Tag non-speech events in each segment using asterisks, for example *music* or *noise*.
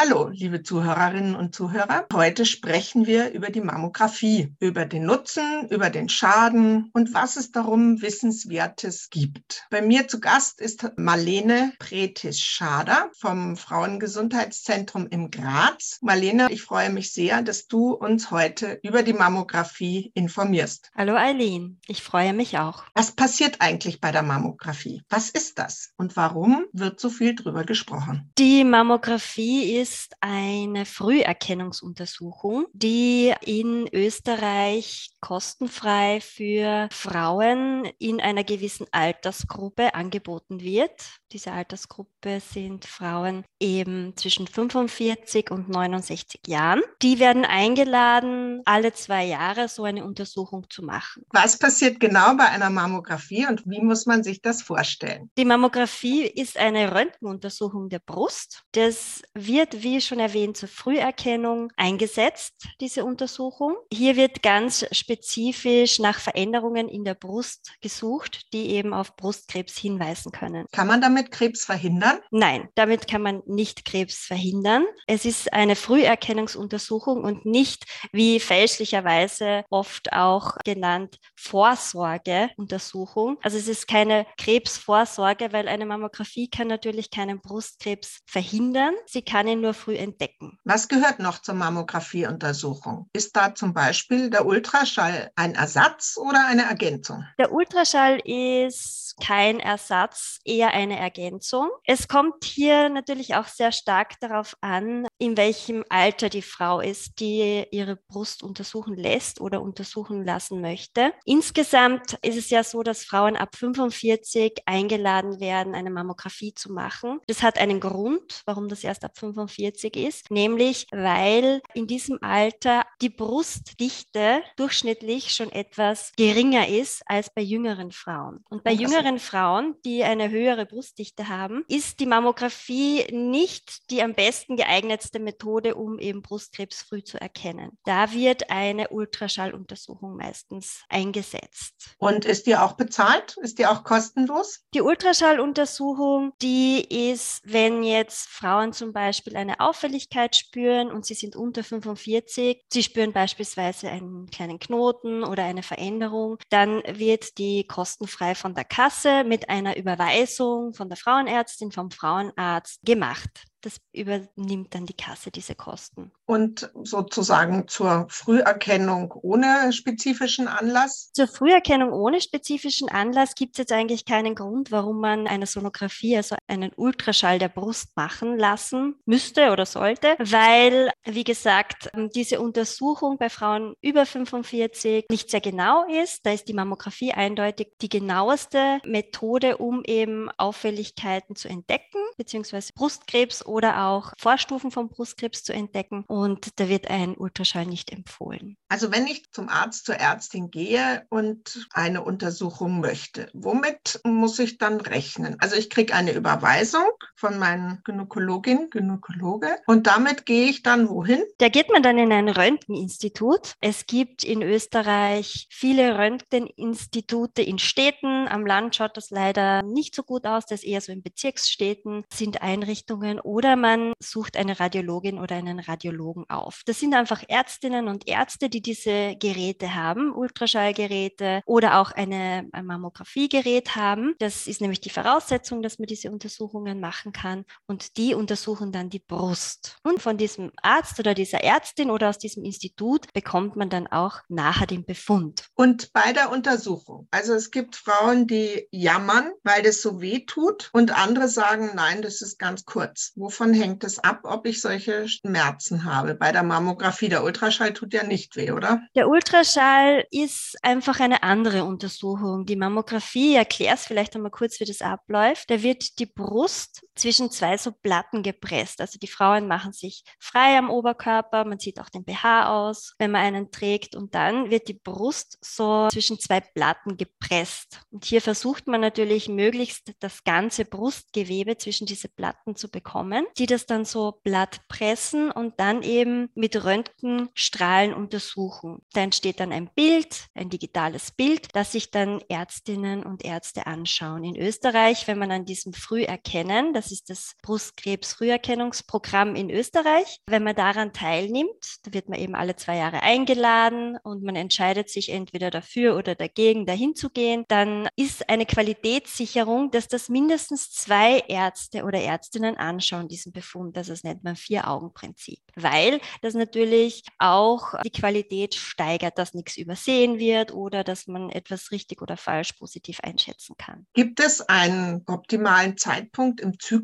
Hallo, liebe Zuhörerinnen und Zuhörer. Heute sprechen wir über die Mammographie, über den Nutzen, über den Schaden und was es darum Wissenswertes gibt. Bei mir zu Gast ist Marlene Pretis-Schader vom Frauengesundheitszentrum im Graz. Marlene, ich freue mich sehr, dass du uns heute über die Mammographie informierst. Hallo Eileen, ich freue mich auch. Was passiert eigentlich bei der Mammographie? Was ist das und warum wird so viel drüber gesprochen? Die Mammographie ist ist eine Früherkennungsuntersuchung, die in Österreich kostenfrei für Frauen in einer gewissen Altersgruppe angeboten wird. Diese Altersgruppe sind Frauen eben zwischen 45 und 69 Jahren. Die werden eingeladen, alle zwei Jahre so eine Untersuchung zu machen. Was passiert genau bei einer Mammographie und wie muss man sich das vorstellen? Die Mammographie ist eine Röntgenuntersuchung der Brust. Das wird, wie schon erwähnt, zur Früherkennung eingesetzt, diese Untersuchung. Hier wird ganz spezifisch nach Veränderungen in der Brust gesucht, die eben auf Brustkrebs hinweisen können. Kann man damit damit Krebs verhindern? Nein, damit kann man nicht Krebs verhindern. Es ist eine Früherkennungsuntersuchung und nicht, wie fälschlicherweise oft auch genannt, Vorsorgeuntersuchung. Also es ist keine Krebsvorsorge, weil eine Mammographie kann natürlich keinen Brustkrebs verhindern. Sie kann ihn nur früh entdecken. Was gehört noch zur Mammografieuntersuchung? Ist da zum Beispiel der Ultraschall ein Ersatz oder eine Ergänzung? Der Ultraschall ist kein Ersatz, eher eine Ergänzung. Es kommt hier natürlich auch sehr stark darauf an, in welchem Alter die Frau ist, die ihre Brust untersuchen lässt oder untersuchen lassen möchte. Insgesamt ist es ja so, dass Frauen ab 45 eingeladen werden, eine Mammographie zu machen. Das hat einen Grund, warum das erst ab 45 ist, nämlich weil in diesem Alter die Brustdichte durchschnittlich schon etwas geringer ist als bei jüngeren Frauen. Und bei jüngeren Frauen, die eine höhere Brustdichte Brustdichte haben, ist die Mammographie nicht die am besten geeignetste Methode, um eben Brustkrebs früh zu erkennen. Da wird eine Ultraschalluntersuchung meistens eingesetzt. Und ist die auch bezahlt? Ist die auch kostenlos? Die Ultraschalluntersuchung, die ist, wenn jetzt Frauen zum Beispiel eine Auffälligkeit spüren und sie sind unter 45, sie spüren beispielsweise einen kleinen Knoten oder eine Veränderung, dann wird die kostenfrei von der Kasse mit einer Überweisung von der Frauenärztin, vom Frauenarzt gemacht das übernimmt dann die Kasse diese Kosten. Und sozusagen zur Früherkennung ohne spezifischen Anlass? Zur Früherkennung ohne spezifischen Anlass gibt es jetzt eigentlich keinen Grund, warum man eine Sonographie, also einen Ultraschall der Brust machen lassen müsste oder sollte, weil, wie gesagt, diese Untersuchung bei Frauen über 45 nicht sehr genau ist. Da ist die Mammographie eindeutig die genaueste Methode, um eben Auffälligkeiten zu entdecken, beziehungsweise Brustkrebs oder auch Vorstufen vom Brustkrebs zu entdecken. Und da wird ein Ultraschall nicht empfohlen. Also wenn ich zum Arzt, zur Ärztin gehe und eine Untersuchung möchte, womit muss ich dann rechnen? Also ich kriege eine Überweisung von meinen Gynäkologin, Gynäkologe und damit gehe ich dann wohin? Da geht man dann in ein Röntgeninstitut. Es gibt in Österreich viele Röntgeninstitute in Städten. Am Land schaut das leider nicht so gut aus. Das ist eher so in Bezirksstädten sind Einrichtungen oder man sucht eine Radiologin oder einen Radiologen auf. Das sind einfach Ärztinnen und Ärzte, die diese Geräte haben, Ultraschallgeräte oder auch eine, ein Mammografiegerät haben. Das ist nämlich die Voraussetzung, dass man diese Untersuchungen machen kann und die untersuchen dann die Brust. Und von diesem Arzt oder dieser Ärztin oder aus diesem Institut bekommt man dann auch nachher den Befund. Und bei der Untersuchung, also es gibt Frauen, die jammern, weil das so weh tut und andere sagen, nein, das ist ganz kurz. Wo Wovon hängt es ab, ob ich solche Schmerzen habe? Bei der Mammographie, der Ultraschall tut ja nicht weh, oder? Der Ultraschall ist einfach eine andere Untersuchung. Die Mammographie, erkläre es vielleicht einmal kurz, wie das abläuft. Da wird die Brust zwischen zwei so Platten gepresst. Also die Frauen machen sich frei am Oberkörper, man sieht auch den BH aus, wenn man einen trägt und dann wird die Brust so zwischen zwei Platten gepresst. Und hier versucht man natürlich möglichst das ganze Brustgewebe zwischen diese Platten zu bekommen, die das dann so platt pressen und dann eben mit Röntgenstrahlen untersuchen. Da entsteht dann ein Bild, ein digitales Bild, das sich dann Ärztinnen und Ärzte anschauen. In Österreich, wenn man an diesem Früherkennen, das ist das Brustkrebs-Früherkennungsprogramm in Österreich, wenn man daran teilnimmt, da wird man eben alle zwei Jahre eingeladen und man entscheidet sich entweder dafür oder dagegen, dahin zu gehen, dann ist eine Qualitätssicherung, dass das mindestens zwei Ärzte oder Ärztinnen anschauen, diesen Befund. Das nennt man Vier-Augen-Prinzip, weil das natürlich auch die Qualität steigert, dass nichts übersehen wird oder dass man etwas richtig oder falsch positiv einschätzen kann. Gibt es einen optimalen Zeitpunkt im Zyklus,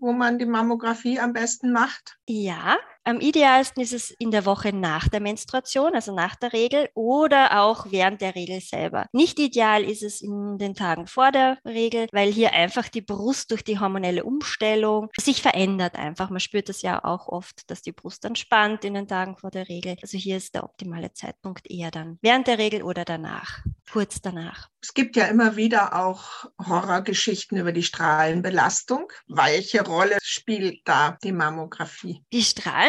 wo man die Mammographie am besten macht? Ja, am idealsten ist es in der Woche nach der Menstruation, also nach der Regel oder auch während der Regel selber. Nicht ideal ist es in den Tagen vor der Regel, weil hier einfach die Brust durch die hormonelle Umstellung sich verändert einfach. Man spürt das ja auch oft, dass die Brust dann spannt in den Tagen vor der Regel. Also hier ist der optimale Zeitpunkt eher dann während der Regel oder danach, kurz danach. Es gibt ja immer wieder auch Horrorgeschichten über die Strahlenbelastung. Welche Rolle spielt da die Mammographie? Die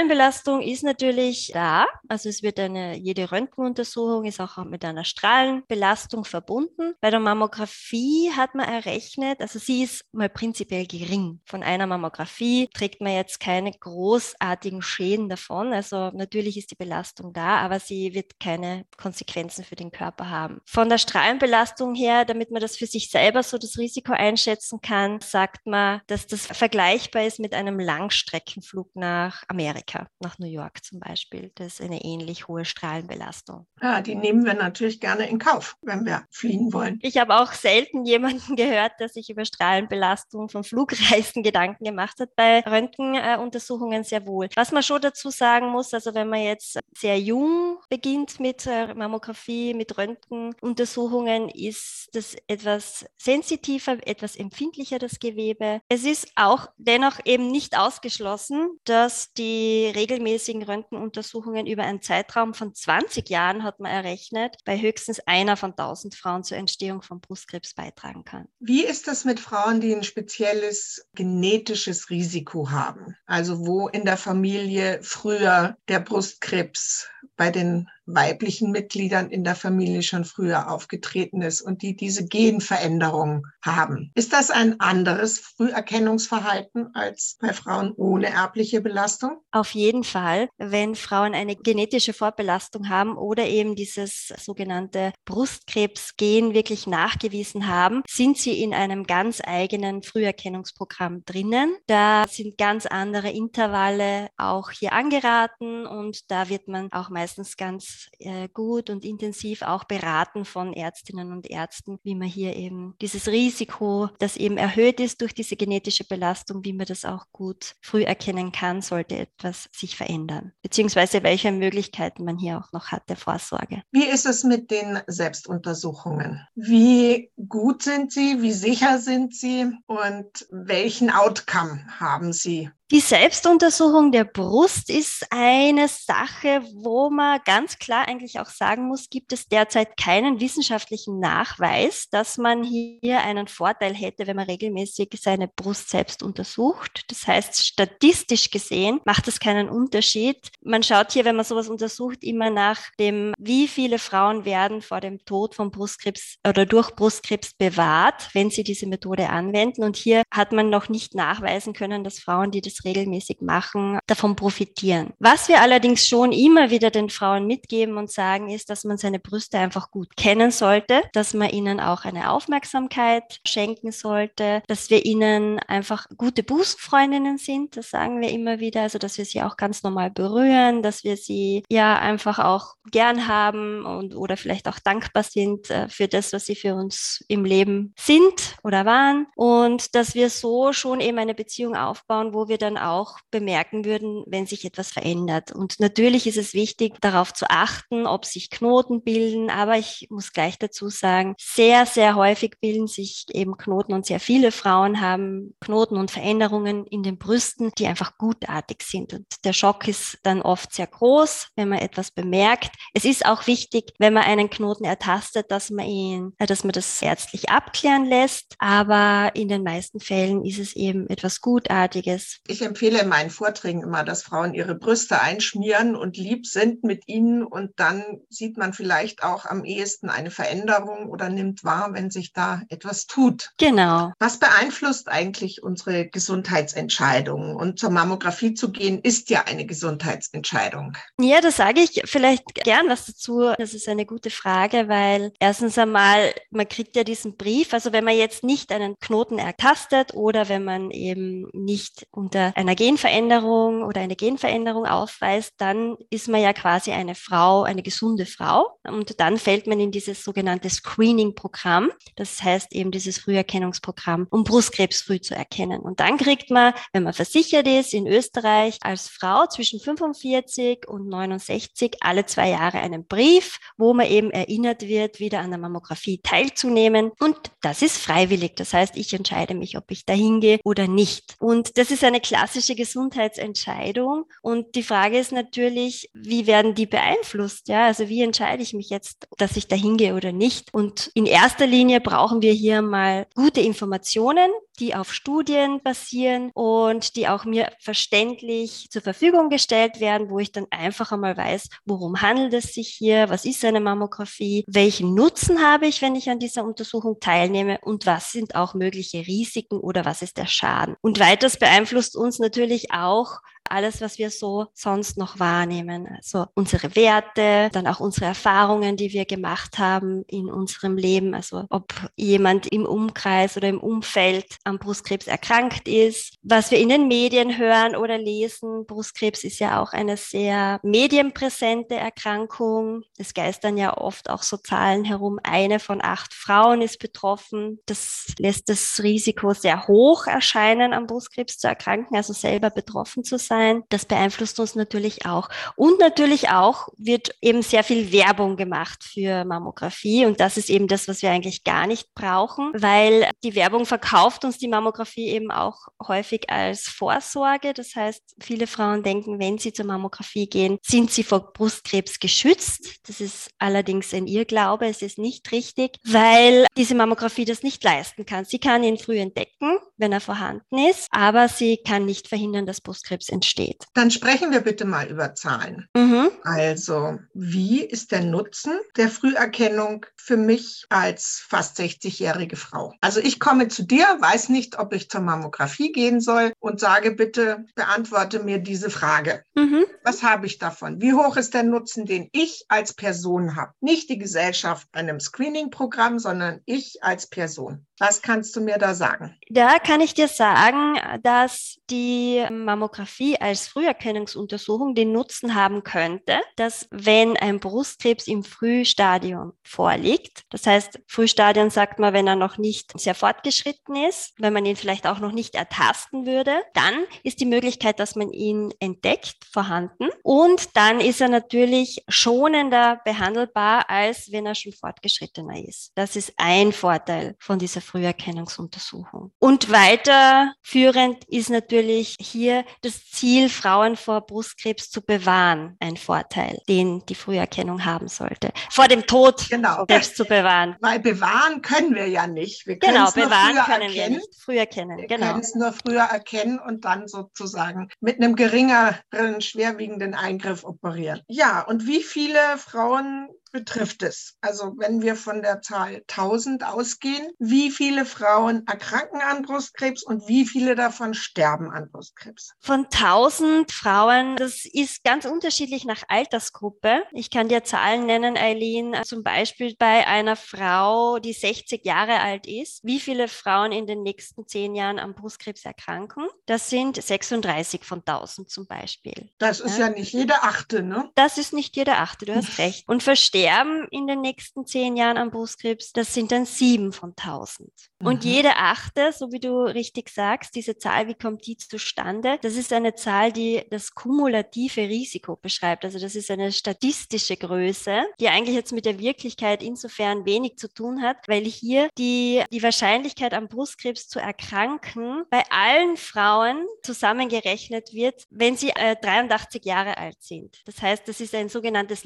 Strahlenbelastung ist natürlich da. Also es wird eine, jede Röntgenuntersuchung ist auch mit einer Strahlenbelastung verbunden. Bei der Mammographie hat man errechnet, also sie ist mal prinzipiell gering. Von einer Mammographie trägt man jetzt keine großartigen Schäden davon. Also natürlich ist die Belastung da, aber sie wird keine Konsequenzen für den Körper haben. Von der Strahlenbelastung Belastung her, damit man das für sich selber so das Risiko einschätzen kann, sagt man, dass das vergleichbar ist mit einem Langstreckenflug nach Amerika, nach New York zum Beispiel. Das ist eine ähnlich hohe Strahlenbelastung. Ja, die nehmen wir natürlich gerne in Kauf, wenn wir fliegen wollen. Ich habe auch selten *laughs* jemanden gehört, der sich über Strahlenbelastung von Flugreisen *laughs* Gedanken gemacht hat. Bei Röntgenuntersuchungen sehr wohl. Was man schon dazu sagen muss, also wenn man jetzt sehr jung beginnt mit äh, Mammographie, mit Röntgenuntersuchungen, ist das etwas sensitiver, etwas empfindlicher, das Gewebe. Es ist auch dennoch eben nicht ausgeschlossen, dass die regelmäßigen Röntgenuntersuchungen über einen Zeitraum von 20 Jahren, hat man errechnet, bei höchstens einer von 1000 Frauen zur Entstehung von Brustkrebs beitragen kann. Wie ist das mit Frauen, die ein spezielles genetisches Risiko haben? Also wo in der Familie früher der Brustkrebs bei den weiblichen Mitgliedern in der Familie schon früher aufgetreten ist und die diese Genveränderung haben. Ist das ein anderes Früherkennungsverhalten als bei Frauen ohne erbliche Belastung? Auf jeden Fall, wenn Frauen eine genetische Vorbelastung haben oder eben dieses sogenannte Brustkrebsgen wirklich nachgewiesen haben, sind sie in einem ganz eigenen Früherkennungsprogramm drinnen. Da sind ganz andere Intervalle auch hier angeraten und da wird man auch meistens ganz äh, gut und intensiv auch beraten von Ärztinnen und Ärzten, wie man hier eben dieses Risiko, das eben erhöht ist durch diese genetische Belastung, wie man das auch gut früh erkennen kann, sollte etwas sich verändern, beziehungsweise welche Möglichkeiten man hier auch noch hat der Vorsorge. Wie ist es mit den Selbstuntersuchungen? Wie gut sind sie? Wie sicher sind sie? Und welchen Outcome haben sie? Die Selbstuntersuchung der Brust ist eine Sache, wo man ganz klar eigentlich auch sagen muss, gibt es derzeit keinen wissenschaftlichen Nachweis, dass man hier einen Vorteil hätte, wenn man regelmäßig seine Brust selbst untersucht. Das heißt, statistisch gesehen macht es keinen Unterschied. Man schaut hier, wenn man sowas untersucht, immer nach dem, wie viele Frauen werden vor dem Tod von Brustkrebs oder durch Brustkrebs bewahrt, wenn sie diese Methode anwenden. Und hier hat man noch nicht nachweisen können, dass Frauen, die das das regelmäßig machen, davon profitieren. Was wir allerdings schon immer wieder den Frauen mitgeben und sagen, ist, dass man seine Brüste einfach gut kennen sollte, dass man ihnen auch eine Aufmerksamkeit schenken sollte, dass wir ihnen einfach gute Busenfreundinnen sind, das sagen wir immer wieder, also dass wir sie auch ganz normal berühren, dass wir sie ja einfach auch gern haben und oder vielleicht auch dankbar sind äh, für das, was sie für uns im Leben sind oder waren. Und dass wir so schon eben eine Beziehung aufbauen, wo wir dann auch bemerken würden, wenn sich etwas verändert. Und natürlich ist es wichtig, darauf zu achten, ob sich Knoten bilden. Aber ich muss gleich dazu sagen, sehr, sehr häufig bilden sich eben Knoten und sehr viele Frauen haben Knoten und Veränderungen in den Brüsten, die einfach gutartig sind. Und der Schock ist dann oft sehr groß, wenn man etwas bemerkt. Es ist auch wichtig, wenn man einen Knoten ertastet, dass man ihn, äh, dass man das ärztlich abklären lässt. Aber in den meisten Fällen ist es eben etwas Gutartiges. Ich empfehle in meinen Vorträgen immer, dass Frauen ihre Brüste einschmieren und lieb sind mit ihnen und dann sieht man vielleicht auch am ehesten eine Veränderung oder nimmt wahr, wenn sich da etwas tut. Genau. Was beeinflusst eigentlich unsere Gesundheitsentscheidungen? Und zur Mammographie zu gehen, ist ja eine Gesundheitsentscheidung. Ja, da sage ich vielleicht gern was dazu. Das ist eine gute Frage, weil erstens einmal, man kriegt ja diesen Brief, also wenn man jetzt nicht einen Knoten ertastet oder wenn man eben nicht unter einer Genveränderung oder eine Genveränderung aufweist, dann ist man ja quasi eine Frau, eine gesunde Frau. Und dann fällt man in dieses sogenannte Screening-Programm. Das heißt eben dieses Früherkennungsprogramm, um Brustkrebs früh zu erkennen. Und dann kriegt man, wenn man versichert ist, in Österreich als Frau zwischen 45 und 69 alle zwei Jahre einen Brief, wo man eben erinnert wird, wieder an der Mammographie teilzunehmen. Und das ist freiwillig. Das heißt, ich entscheide mich, ob ich dahin gehe oder nicht. Und das ist eine klassische Gesundheitsentscheidung. Und die Frage ist natürlich, wie werden die beeinflusst? Ja, also wie entscheide ich mich jetzt, dass ich dahin gehe oder nicht? Und in erster Linie brauchen wir hier mal gute Informationen, die auf Studien basieren und die auch mir verständlich zur Verfügung gestellt werden, wo ich dann einfach einmal weiß, worum handelt es sich hier, was ist eine Mammographie, welchen Nutzen habe ich, wenn ich an dieser Untersuchung teilnehme und was sind auch mögliche Risiken oder was ist der Schaden. Und weiters beeinflusst uns natürlich auch alles, was wir so sonst noch wahrnehmen. Also unsere Werte, dann auch unsere Erfahrungen, die wir gemacht haben in unserem Leben. Also ob jemand im Umkreis oder im Umfeld am Brustkrebs erkrankt ist, was wir in den Medien hören oder lesen. Brustkrebs ist ja auch eine sehr medienpräsente Erkrankung. Es geistern ja oft auch so Zahlen herum. Eine von acht Frauen ist betroffen. Das lässt das Risiko sehr hoch erscheinen, am Brustkrebs zu erkranken, also selber betroffen zu sein sein. Das beeinflusst uns natürlich auch. Und natürlich auch wird eben sehr viel Werbung gemacht für Mammographie. Und das ist eben das, was wir eigentlich gar nicht brauchen, weil die Werbung verkauft uns die Mammographie eben auch häufig als Vorsorge. Das heißt, viele Frauen denken, wenn sie zur Mammographie gehen, sind sie vor Brustkrebs geschützt. Das ist allerdings ein Irrglaube. Es ist nicht richtig, weil diese Mammographie das nicht leisten kann. Sie kann ihn früh entdecken, wenn er vorhanden ist, aber sie kann nicht verhindern, dass Brustkrebs entsteht entsteht. Dann sprechen wir bitte mal über Zahlen. Mhm. Also, wie ist der Nutzen der Früherkennung für mich als fast 60-jährige Frau? Also, ich komme zu dir, weiß nicht, ob ich zur Mammographie gehen soll und sage bitte, beantworte mir diese Frage. Mhm. Was habe ich davon? Wie hoch ist der Nutzen, den ich als Person habe? Nicht die Gesellschaft einem Screening-Programm, sondern ich als Person. Was kannst du mir da sagen? Da kann ich dir sagen, dass die Mammographie als Früherkennungsuntersuchung den Nutzen haben könnte, dass wenn ein Brustkrebs im Frühstadium vorliegt, das heißt, Frühstadium sagt man, wenn er noch nicht sehr fortgeschritten ist, wenn man ihn vielleicht auch noch nicht ertasten würde, dann ist die Möglichkeit, dass man ihn entdeckt, vorhanden. Und dann ist er natürlich schonender behandelbar, als wenn er schon fortgeschrittener ist. Das ist ein Vorteil von dieser Früherkennungsuntersuchung. Und weiterführend ist natürlich hier das Ziel, Frauen vor Brustkrebs zu bewahren, ein Vorteil, den die Früherkennung haben sollte. Vor dem Tod genau. selbst zu bewahren. Weil bewahren können wir ja nicht. Wir genau, bewahren können erkennen. wir nicht. Früh erkennen. Wir genau. können es nur früher erkennen und dann sozusagen mit einem geringeren, schwerwiegenden Eingriff operieren. Ja, und wie viele Frauen betrifft es. Also wenn wir von der Zahl 1000 ausgehen, wie viele Frauen erkranken an Brustkrebs und wie viele davon sterben an Brustkrebs? Von 1000 Frauen, das ist ganz unterschiedlich nach Altersgruppe. Ich kann dir Zahlen nennen, Eileen, zum Beispiel bei einer Frau, die 60 Jahre alt ist, wie viele Frauen in den nächsten zehn Jahren an Brustkrebs erkranken? Das sind 36 von 1000 zum Beispiel. Das ist ja, ja nicht jede achte, ne? Das ist nicht jede achte, du hast *laughs* recht. Und verstehe versterben in den nächsten zehn Jahren an Brustkrebs, das sind dann sieben von 1000. Mhm. Und jede achte, so wie du richtig sagst, diese Zahl, wie kommt die zustande? Das ist eine Zahl, die das kumulative Risiko beschreibt. Also das ist eine statistische Größe, die eigentlich jetzt mit der Wirklichkeit insofern wenig zu tun hat, weil hier die, die Wahrscheinlichkeit an Brustkrebs zu erkranken bei allen Frauen zusammengerechnet wird, wenn sie äh, 83 Jahre alt sind. Das heißt, das ist ein sogenanntes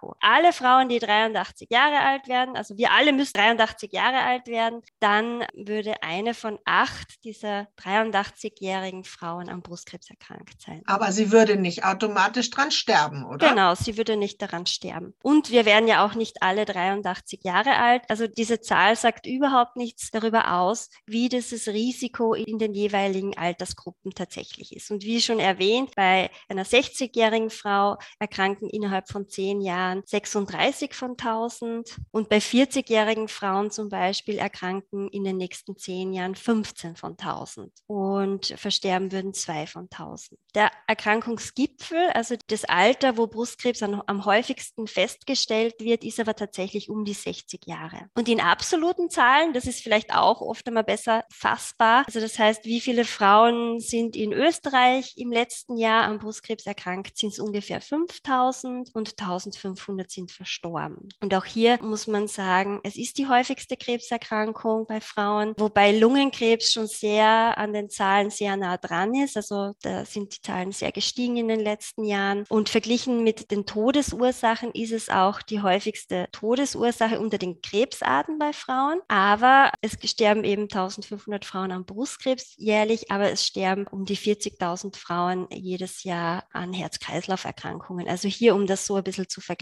Lebenszeitrisiko. Alle Frauen, die 83 Jahre alt werden, also wir alle müssen 83 Jahre alt werden, dann würde eine von acht dieser 83-jährigen Frauen am Brustkrebs erkrankt sein. Aber sie würde nicht automatisch dran sterben, oder? Genau, sie würde nicht daran sterben. Und wir werden ja auch nicht alle 83 Jahre alt. Also diese Zahl sagt überhaupt nichts darüber aus, wie dieses Risiko in den jeweiligen Altersgruppen tatsächlich ist. Und wie schon erwähnt, bei einer 60-jährigen Frau erkranken innerhalb von zehn Jahren 36 von 1000 und bei 40-jährigen Frauen zum Beispiel erkranken in den nächsten zehn Jahren 15 von 1000 und versterben würden zwei von 1000. Der Erkrankungsgipfel, also das Alter, wo Brustkrebs am, am häufigsten festgestellt wird, ist aber tatsächlich um die 60 Jahre. Und in absoluten Zahlen, das ist vielleicht auch oft einmal besser fassbar. Also das heißt, wie viele Frauen sind in Österreich im letzten Jahr an Brustkrebs erkrankt, sind es ungefähr 5000 und 1500 sind verstorben. Und auch hier muss man sagen, es ist die häufigste Krebserkrankung bei Frauen, wobei Lungenkrebs schon sehr an den Zahlen sehr nah dran ist. Also da sind die Zahlen sehr gestiegen in den letzten Jahren. Und verglichen mit den Todesursachen ist es auch die häufigste Todesursache unter den Krebsarten bei Frauen. Aber es sterben eben 1500 Frauen an Brustkrebs jährlich, aber es sterben um die 40.000 Frauen jedes Jahr an Herz-Kreislauf-Erkrankungen. Also hier, um das so ein bisschen zu vergleichen.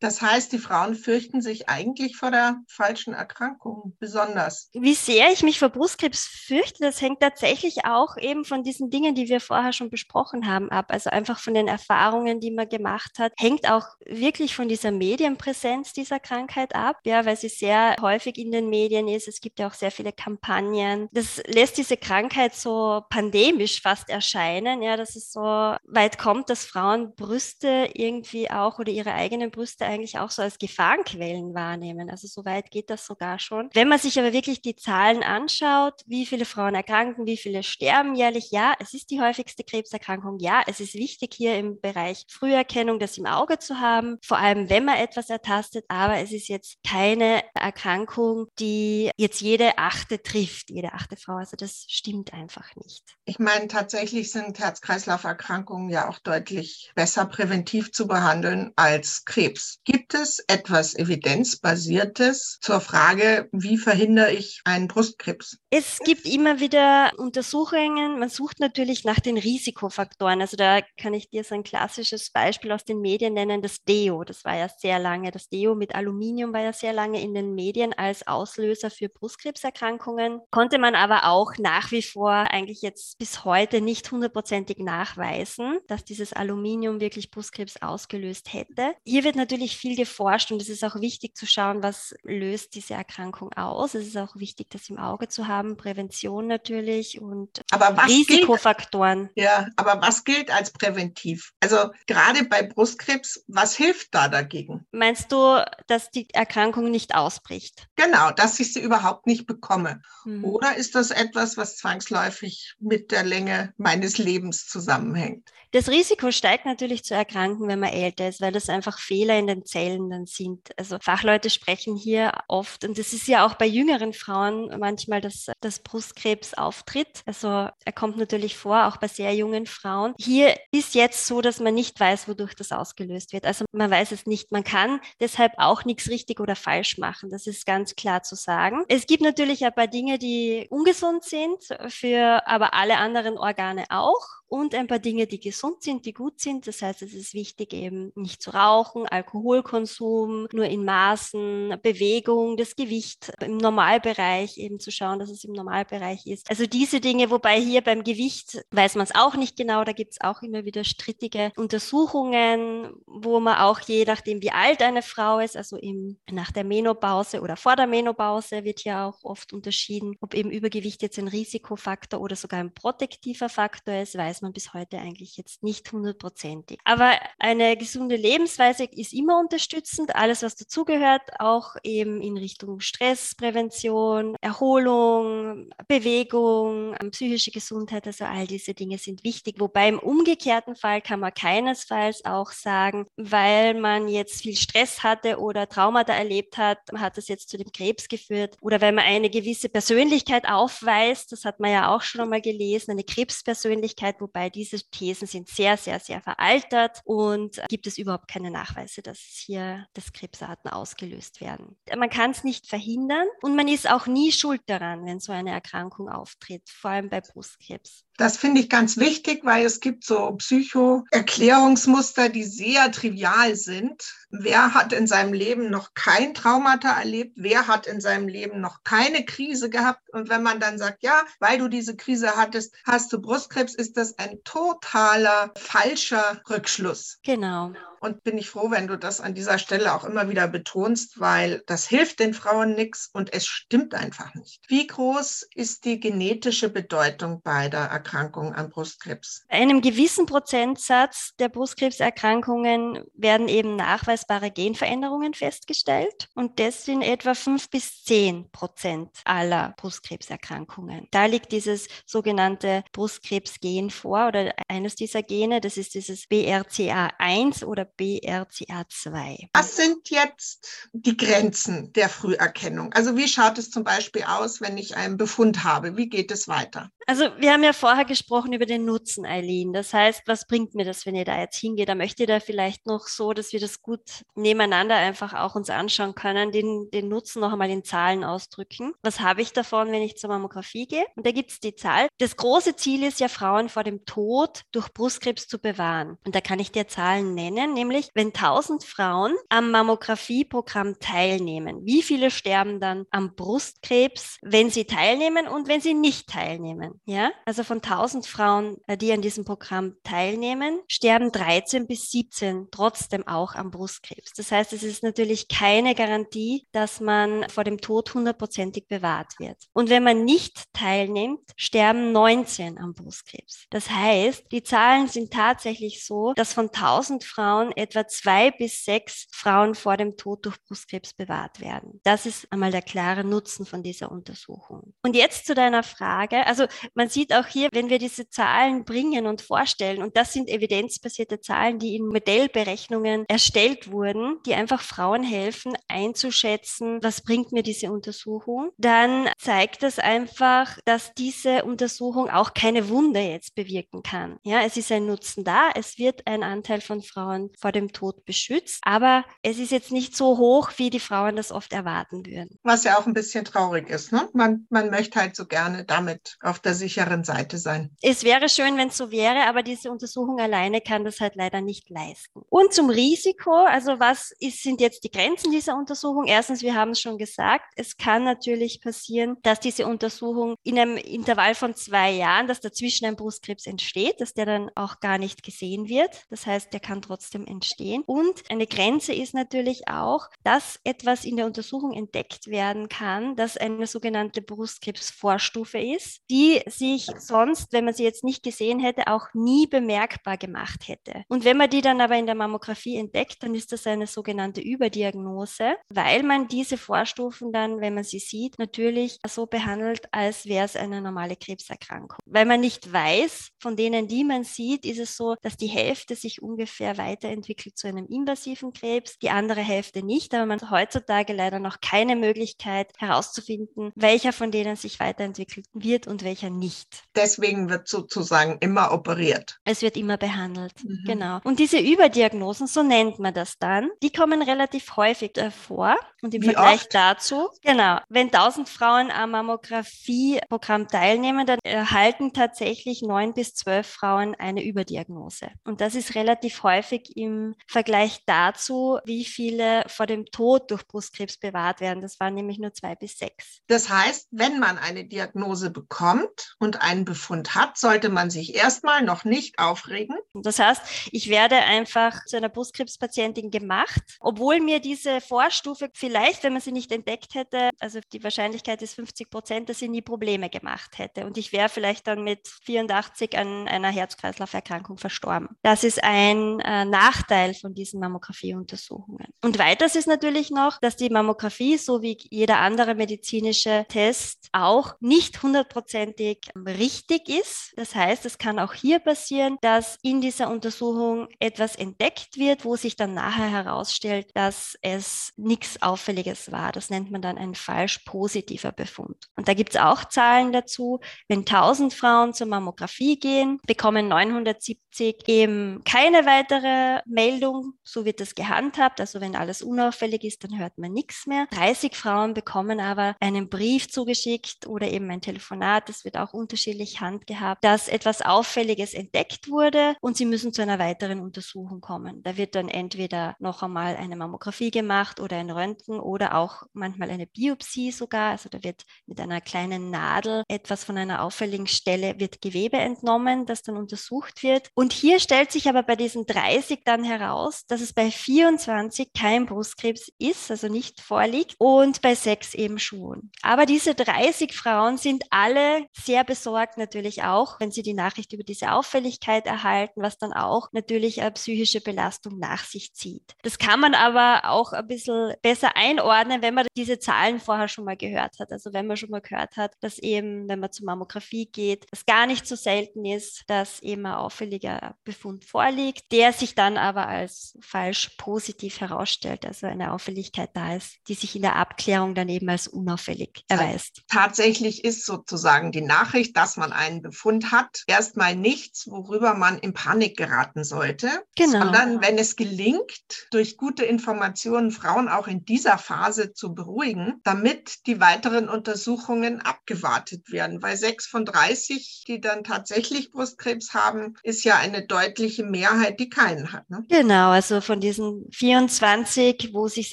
Das heißt, die Frauen fürchten sich eigentlich vor der falschen Erkrankung besonders. Wie sehr ich mich vor Brustkrebs fürchte, das hängt tatsächlich auch eben von diesen Dingen, die wir vorher schon besprochen haben, ab. Also einfach von den Erfahrungen, die man gemacht hat, hängt auch wirklich von dieser Medienpräsenz dieser Krankheit ab, ja, weil sie sehr häufig in den Medien ist. Es gibt ja auch sehr viele Kampagnen. Das lässt diese Krankheit so pandemisch fast erscheinen, ja, dass es so weit kommt, dass Frauen Brüste irgendwie auch oder ihre eigenen Brüste eigentlich auch so als Gefahrenquellen wahrnehmen. Also so weit geht das sogar schon. Wenn man sich aber wirklich die Zahlen anschaut, wie viele Frauen erkranken, wie viele sterben jährlich, ja, es ist die häufigste Krebserkrankung. Ja, es ist wichtig hier im Bereich Früherkennung das im Auge zu haben, vor allem wenn man etwas ertastet, aber es ist jetzt keine Erkrankung, die jetzt jede achte trifft, jede achte Frau. Also das stimmt einfach nicht. Ich meine, tatsächlich sind Herz-Kreislauf-Erkrankungen ja auch deutlich besser präventiv zu behandeln als Krebs. Gibt es etwas evidenzbasiertes zur Frage, wie verhindere ich einen Brustkrebs? Es gibt immer wieder Untersuchungen. Man sucht natürlich nach den Risikofaktoren. Also da kann ich dir so ein klassisches Beispiel aus den Medien nennen, das Deo. Das war ja sehr lange, das Deo mit Aluminium war ja sehr lange in den Medien als Auslöser für Brustkrebserkrankungen. Konnte man aber auch nach wie vor eigentlich jetzt bis heute nicht hundertprozentig nachweisen, dass dieses Aluminium wirklich Brustkrebs ausgelöst hätte. Hier wird natürlich viel geforscht und es ist auch wichtig zu schauen, was löst diese Erkrankung aus. Es ist auch wichtig, das im Auge zu haben, Prävention natürlich und Risikofaktoren. Gilt, ja, aber was gilt als präventiv? Also gerade bei Brustkrebs, was hilft da dagegen? Meinst du, dass die Erkrankung nicht ausbricht? Genau, dass ich sie überhaupt nicht bekomme. Mhm. Oder ist das etwas, was zwangsläufig mit der Länge meines Lebens zusammenhängt? Das Risiko steigt natürlich zu erkranken, wenn man älter ist, weil das einfach Fehler in den Zellen dann sind. Also Fachleute sprechen hier oft, und das ist ja auch bei jüngeren Frauen manchmal, dass das Brustkrebs auftritt. Also er kommt natürlich vor, auch bei sehr jungen Frauen. Hier ist jetzt so, dass man nicht weiß, wodurch das ausgelöst wird. Also man weiß es nicht. Man kann deshalb auch nichts richtig oder falsch machen. Das ist ganz klar zu sagen. Es gibt natürlich ein paar Dinge, die ungesund sind, für aber alle anderen Organe auch und ein paar Dinge, die gesund sind, die gut sind. Das heißt, es ist wichtig, eben nicht zu rauchen, Alkoholkonsum nur in Maßen, Bewegung, das Gewicht im Normalbereich, eben zu schauen, dass es im Normalbereich ist. Also diese Dinge, wobei hier beim Gewicht weiß man es auch nicht genau, da gibt es auch immer wieder strittige Untersuchungen, wo man auch je nachdem, wie alt eine Frau ist, also im, nach der Menopause oder vor der Menopause wird ja auch oft unterschieden, ob eben Übergewicht jetzt ein Risikofaktor oder sogar ein protektiver Faktor ist, weiß weiß man bis heute eigentlich jetzt nicht hundertprozentig. Aber eine gesunde Lebensweise ist immer unterstützend. Alles, was dazugehört, auch eben in Richtung Stressprävention, Erholung, Bewegung, psychische Gesundheit, also all diese Dinge sind wichtig. Wobei im umgekehrten Fall kann man keinesfalls auch sagen, weil man jetzt viel Stress hatte oder Traumata erlebt hat, hat das jetzt zu dem Krebs geführt oder weil man eine gewisse Persönlichkeit aufweist, das hat man ja auch schon einmal gelesen, eine Krebspersönlichkeit, wobei diese Thesen sind sehr, sehr, sehr veraltet und gibt es überhaupt keine Nachweise, dass hier das Krebsarten ausgelöst werden. Man kann es nicht verhindern und man ist auch nie schuld daran, wenn so eine Erkrankung auftritt, vor allem bei Brustkrebs. Das finde ich ganz wichtig, weil es gibt so Psychoerklärungsmuster, die sehr trivial sind. Wer hat in seinem Leben noch kein Traumata erlebt? Wer hat in seinem Leben noch keine Krise gehabt? Und wenn man dann sagt, ja, weil du diese Krise hattest, hast du Brustkrebs, ist das ein totaler falscher Rückschluss. Genau. Und bin ich froh, wenn du das an dieser Stelle auch immer wieder betonst, weil das hilft den Frauen nichts und es stimmt einfach nicht. Wie groß ist die genetische Bedeutung beider Erkrankungen an Brustkrebs? Einem gewissen Prozentsatz der Brustkrebserkrankungen werden eben nachweisbare Genveränderungen festgestellt und das sind etwa fünf bis zehn Prozent aller Brustkrebserkrankungen. Da liegt dieses sogenannte Brustkrebsgen vor oder eines dieser Gene, das ist dieses BRCA1 oder BRCA2. Was sind jetzt die Grenzen der Früherkennung? Also wie schaut es zum Beispiel aus, wenn ich einen Befund habe? Wie geht es weiter? Also wir haben ja vorher gesprochen über den Nutzen, Eileen. Das heißt, was bringt mir das, wenn ihr da jetzt hingeht? Da möchte ich da vielleicht noch so, dass wir das gut nebeneinander einfach auch uns anschauen können, den, den Nutzen noch einmal in Zahlen ausdrücken. Was habe ich davon, wenn ich zur Mammographie gehe? Und da gibt es die Zahl. Das große Ziel ist ja, Frauen vor dem Tod durch Brustkrebs zu bewahren. Und da kann ich dir Zahlen nennen, nämlich wenn 1000 Frauen am Mammografieprogramm teilnehmen, wie viele sterben dann am Brustkrebs, wenn sie teilnehmen und wenn sie nicht teilnehmen? Ja, also von 1000 Frauen, äh, die an diesem Programm teilnehmen, sterben 13 bis 17 trotzdem auch am Brustkrebs. Das heißt, es ist natürlich keine Garantie, dass man vor dem Tod hundertprozentig bewahrt wird. Und wenn man nicht teilnimmt, sterben 19 am Brustkrebs. Das heißt, die Zahlen sind tatsächlich so, dass von 1000 Frauen etwa zwei bis sechs Frauen vor dem Tod durch Brustkrebs bewahrt werden. Das ist einmal der klare Nutzen von dieser Untersuchung. Und jetzt zu deiner Frage. Also man sieht auch hier, wenn wir diese Zahlen bringen und vorstellen, und das sind evidenzbasierte Zahlen, die in Modellberechnungen erstellt wurden, die einfach Frauen helfen, einzuschätzen, was bringt mir diese Untersuchung, dann zeigt das einfach, dass diese Untersuchung auch keine Wunder jetzt bewirken kann. Ja, es ist ein Nutzen da, es wird ein Anteil von Frauen vor dem Tod beschützt, aber es ist jetzt nicht so hoch, wie die Frauen das oft erwarten würden. Was ja auch ein bisschen traurig ist. Ne? Man, man möchte halt so gerne damit auf der sicheren Seite sein. Es wäre schön, wenn es so wäre, aber diese Untersuchung alleine kann das halt leider nicht leisten. Und zum Risiko, also was ist, sind jetzt die Grenzen dieser Untersuchung? Erstens, wir haben es schon gesagt, es kann natürlich passieren, dass diese Untersuchung in einem Intervall von zwei Jahren, dass dazwischen ein Brustkrebs entsteht, dass der dann auch gar nicht gesehen wird. Das heißt, der kann trotzdem entstehen. Und eine Grenze ist natürlich auch, dass etwas in der Untersuchung entdeckt werden kann, das eine sogenannte Brustkrebsvorstufe ist, die sich sonst, wenn man sie jetzt nicht gesehen hätte, auch nie bemerkbar gemacht hätte. Und wenn man die dann aber in der Mammographie entdeckt, dann ist das eine sogenannte Überdiagnose, weil man diese Vorstufen dann, wenn man sie sieht, natürlich so behandelt, als wäre es eine normale Krebserkrankung. Weil man nicht weiß, von denen, die man sieht, ist es so, dass die Hälfte sich ungefähr weiterentwickelt zu einem invasiven Krebs, die andere Hälfte nicht. Aber man hat heutzutage leider noch keine Möglichkeit herauszufinden, welcher von denen sich weiterentwickelt wird und welcher nicht. Deswegen wird sozusagen immer operiert. Es wird immer behandelt, mhm. genau. Und diese Überdiagnosen, so nennt man das dann, die kommen relativ häufig vor. Und im Wie Vergleich oft? dazu, genau, wenn 1000 Frauen am Mammographie-Programm teilnehmen, dann erhalten tatsächlich neun bis zwölf Frauen eine Überdiagnose. Und das ist relativ häufig im Vergleich dazu, wie viele vor dem Tod durch Brustkrebs bewahrt werden. Das waren nämlich nur zwei bis sechs. Das heißt, wenn man eine Diagnose bekommt und einen Befund Befund hat, sollte man sich erstmal noch nicht aufregen. Das heißt, ich werde einfach zu einer Brustkrebspatientin gemacht, obwohl mir diese Vorstufe vielleicht, wenn man sie nicht entdeckt hätte, also die Wahrscheinlichkeit ist 50 Prozent, dass sie nie Probleme gemacht hätte. Und ich wäre vielleicht dann mit 84 an einer Herz-Kreislauf-Erkrankung verstorben. Das ist ein äh, Nachteil von diesen Mammographieuntersuchungen. Und weiters ist natürlich noch, dass die Mammographie, so wie jeder andere medizinische Test, auch nicht hundertprozentig richtig ist. Das heißt, es kann auch hier passieren, dass in dieser Untersuchung etwas entdeckt wird, wo sich dann nachher herausstellt, dass es nichts Auffälliges war. Das nennt man dann ein falsch positiver Befund. Und da gibt es auch Zahlen dazu. Wenn 1000 Frauen zur Mammographie gehen, bekommen 970 eben keine weitere Meldung. So wird das gehandhabt. Also wenn alles unauffällig ist, dann hört man nichts mehr. 30 Frauen bekommen aber einen Brief zugeschickt oder eben ein Telefonat. Das wird auch unterschiedlich handgehabt, dass etwas Auffälliges entdeckt wurde und sie müssen zu einer weiteren Untersuchung kommen. Da wird dann entweder noch einmal eine Mammographie gemacht oder ein Röntgen oder auch manchmal eine Biopsie sogar. Also da wird mit einer kleinen Nadel etwas von einer auffälligen Stelle, wird Gewebe entnommen, das dann untersucht wird. Und hier stellt sich aber bei diesen 30 dann heraus, dass es bei 24 kein Brustkrebs ist, also nicht vorliegt und bei sechs eben schon. Aber diese 30 Frauen sind alle sehr besorgt natürlich auch, wenn sie die Nachricht über diese Auffälligkeit erhalten, was dann auch natürlich eine psychische Belastung nach sich zieht. Das kann man aber auch ein bisschen besser einordnen, wenn man diese Zahlen vorher schon mal gehört hat. Also wenn man schon mal gehört hat, dass eben, wenn man zur Mammographie geht, es gar nicht so selten ist, dass eben ein auffälliger Befund vorliegt, der sich dann aber als falsch positiv herausstellt, also eine Auffälligkeit da ist, die sich in der Abklärung dann eben als unauffällig erweist. Tatsächlich ist sozusagen die Nachricht, dass man einen Befund hat, erstmal nichts, worüber man in Panik geraten sollte, genau. sondern wenn es gelingt, durch gute Informationen Frauen auch in dieser Phase zu beruhigen, damit die weiteren Untersuchungen abgewartet werden. Weil sechs von 30, die dann tatsächlich Brustkrebs haben, ist ja eine deutliche Mehrheit, die keinen hat. Ne? Genau, also von diesen 24, wo sich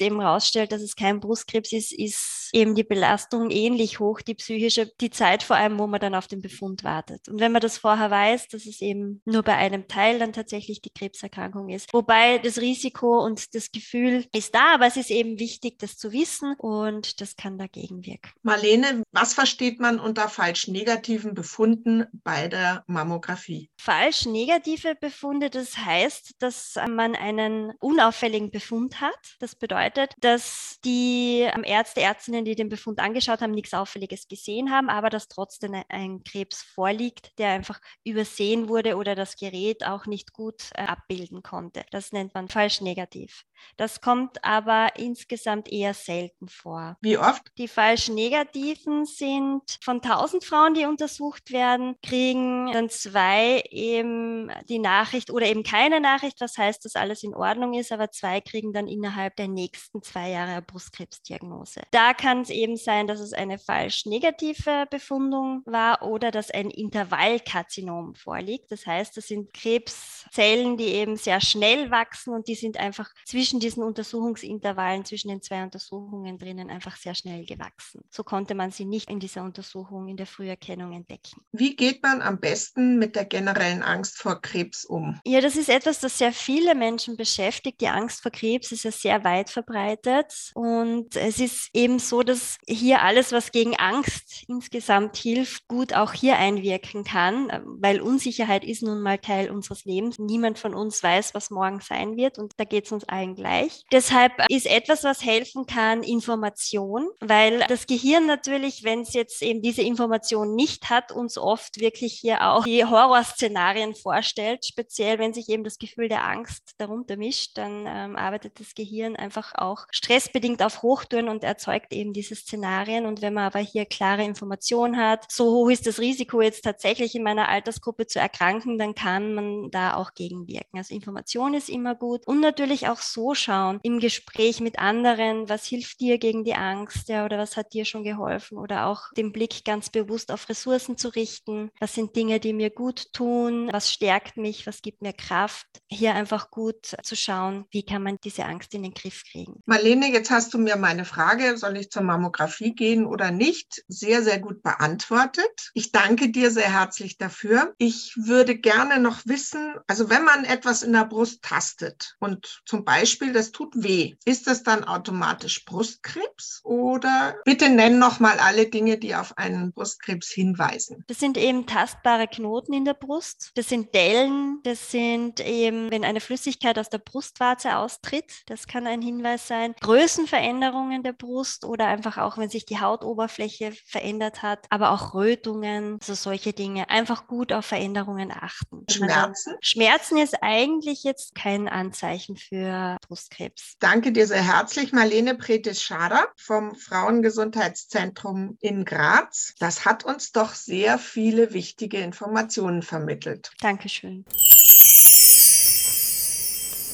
eben herausstellt, dass es kein Brustkrebs ist, ist eben die Belastung ähnlich hoch, die psychische, die Zeit vor allem, wo man dann auf den Befund wartet. Und wenn man das vorher weiß, dass es eben nur bei einem Teil dann tatsächlich die Krebserkrankung ist. Wobei das Risiko und das Gefühl ist da, aber es ist eben wichtig, das zu wissen und das kann dagegen wirken. Marlene, was versteht man unter falsch negativen Befunden bei der Mammographie? Falsch negative Befunde, das heißt, dass man einen unauffälligen Befund hat. Das bedeutet, dass die Ärzte, Ärztinnen, die den Befund angeschaut haben, nichts Auffälliges gesehen haben, aber dass trotzdem ein Krebs vorliegt, der einfach übersehen wurde oder das Gerät auch nicht gut äh, abbilden konnte. Das nennt man falsch negativ. Das kommt aber insgesamt eher selten vor. Wie oft? Die falsch negativen sind von 1000 Frauen, die untersucht werden, kriegen dann zwei eben die Nachricht oder eben keine Nachricht, was heißt, dass alles in Ordnung ist, aber zwei kriegen dann innerhalb der nächsten zwei Jahre eine Brustkrebsdiagnose. Da kann es eben sein, dass es eine falsch negative Befundung war oder dass ein Intervallkarzinom vorliegt. Das heißt, das sind Krebszellen, die eben sehr schnell wachsen und die sind einfach zwischen zwischen diesen Untersuchungsintervallen, zwischen den zwei Untersuchungen drinnen einfach sehr schnell gewachsen. So konnte man sie nicht in dieser Untersuchung in der Früherkennung entdecken. Wie geht man am besten mit der generellen Angst vor Krebs um? Ja, das ist etwas, das sehr viele Menschen beschäftigt. Die Angst vor Krebs ist ja sehr weit verbreitet und es ist eben so, dass hier alles, was gegen Angst insgesamt hilft, gut auch hier einwirken kann, weil Unsicherheit ist nun mal Teil unseres Lebens. Niemand von uns weiß, was morgen sein wird und da geht es uns allen gleich. Deshalb ist etwas, was helfen kann, Information, weil das Gehirn natürlich, wenn es jetzt eben diese Information nicht hat, uns oft wirklich hier auch die Horrorszenarien vorstellt, speziell wenn sich eben das Gefühl der Angst darunter mischt, dann ähm, arbeitet das Gehirn einfach auch stressbedingt auf Hochtouren und erzeugt eben diese Szenarien. Und wenn man aber hier klare Informationen hat, so hoch ist das Risiko jetzt tatsächlich in meiner Altersgruppe zu erkranken, dann kann man da auch gegenwirken. Also Information ist immer gut und natürlich auch so schauen im Gespräch mit anderen, was hilft dir gegen die Angst, ja, oder was hat dir schon geholfen oder auch den Blick ganz bewusst auf Ressourcen zu richten. Was sind Dinge, die mir gut tun? Was stärkt mich? Was gibt mir Kraft? Hier einfach gut zu schauen, wie kann man diese Angst in den Griff kriegen. Marlene, jetzt hast du mir meine Frage, soll ich zur Mammographie gehen oder nicht, sehr, sehr gut beantwortet. Ich danke dir sehr herzlich dafür. Ich würde gerne noch wissen, also wenn man etwas in der Brust tastet und zum Beispiel das tut weh, ist das dann automatisch Brustkrebs oder bitte nenn noch mal alle Dinge, die auf einen Brustkrebs hinweisen. Das sind eben tastbare Knoten in der Brust. Das sind Dellen. Das sind eben, wenn eine Flüssigkeit aus der Brustwarze austritt. Das kann ein Hinweis sein. Größenveränderungen der Brust oder einfach auch, wenn sich die Hautoberfläche verändert hat. Aber auch Rötungen, so solche Dinge. Einfach gut auf Veränderungen achten. Schmerzen? Schmerzen ist eigentlich jetzt kein Anzeichen für Brustkrebs. Danke dir sehr herzlich, Marlene Pretis-Schader vom Frauengesundheitszentrum in Graz. Das hat uns doch sehr viele wichtige Informationen vermittelt. Dankeschön.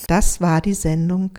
Das war die Sendung